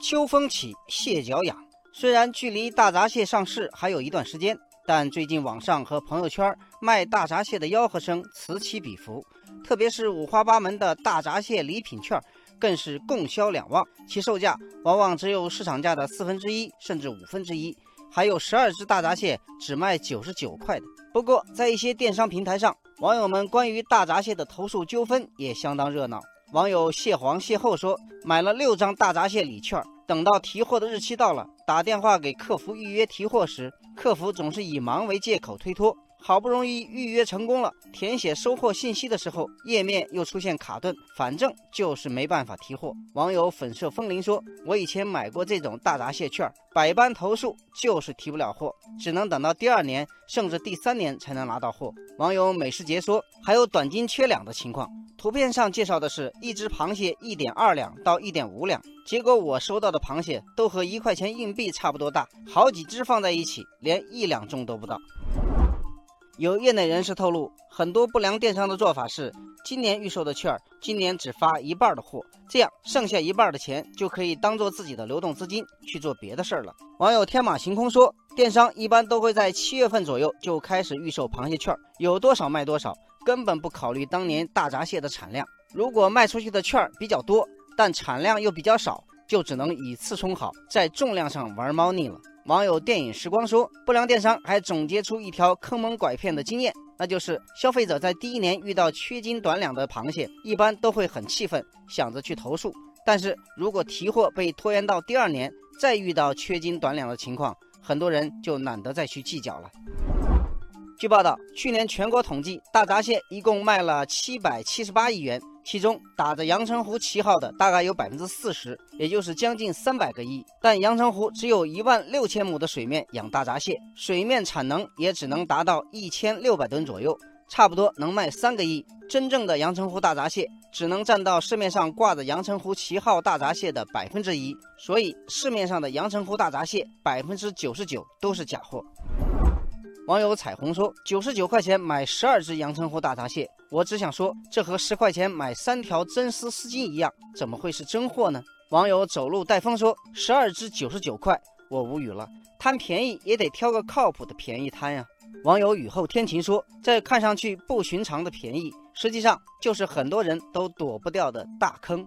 秋风起，蟹脚痒。虽然距离大闸蟹上市还有一段时间，但最近网上和朋友圈卖大闸蟹的吆喝声此起彼伏，特别是五花八门的大闸蟹礼品券，更是供销两旺，其售价往往只有市场价的四分之一甚至五分之一。还有十二只大闸蟹只卖九十九块的。不过，在一些电商平台上，网友们关于大闸蟹的投诉纠纷也相当热闹。网友蟹黄蟹后说，买了六张大闸蟹礼券，等到提货的日期到了，打电话给客服预约提货时，客服总是以忙为借口推脱。好不容易预约成功了，填写收货信息的时候，页面又出现卡顿，反正就是没办法提货。网友粉色风铃说：“我以前买过这种大闸蟹券，百般投诉就是提不了货，只能等到第二年甚至第三年才能拿到货。”网友美食节说：“还有短斤缺两的情况，图片上介绍的是一只螃蟹一点二两到一点五两，结果我收到的螃蟹都和一块钱硬币差不多大，好几只放在一起，连一两重都不到。”有业内人士透露，很多不良电商的做法是，今年预售的券儿，今年只发一半的货，这样剩下一半的钱就可以当做自己的流动资金去做别的事儿了。网友天马行空说，电商一般都会在七月份左右就开始预售螃蟹券儿，有多少卖多少，根本不考虑当年大闸蟹的产量。如果卖出去的券儿比较多，但产量又比较少，就只能以次充好，在重量上玩猫腻了。网友电影时光说，不良电商还总结出一条坑蒙拐骗的经验，那就是消费者在第一年遇到缺斤短两的螃蟹，一般都会很气愤，想着去投诉。但是如果提货被拖延到第二年，再遇到缺斤短两的情况，很多人就懒得再去计较了。据报道，去年全国统计，大闸蟹一共卖了七百七十八亿元。其中打着阳澄湖旗号的大概有百分之四十，也就是将近三百个亿。但阳澄湖只有一万六千亩的水面养大闸蟹，水面产能也只能达到一千六百吨左右，差不多能卖三个亿。真正的阳澄湖大闸蟹只能占到市面上挂着阳澄湖旗号大闸蟹的百分之一，所以市面上的阳澄湖大闸蟹百分之九十九都是假货。网友彩虹说：“九十九块钱买十二只阳澄湖大闸蟹。”我只想说，这和十块钱买三条真丝丝巾一样，怎么会是真货呢？网友走路带风说：“十二只九十九块，我无语了。贪便宜也得挑个靠谱的便宜贪呀。”网友雨后天晴说：“这看上去不寻常的便宜，实际上就是很多人都躲不掉的大坑。”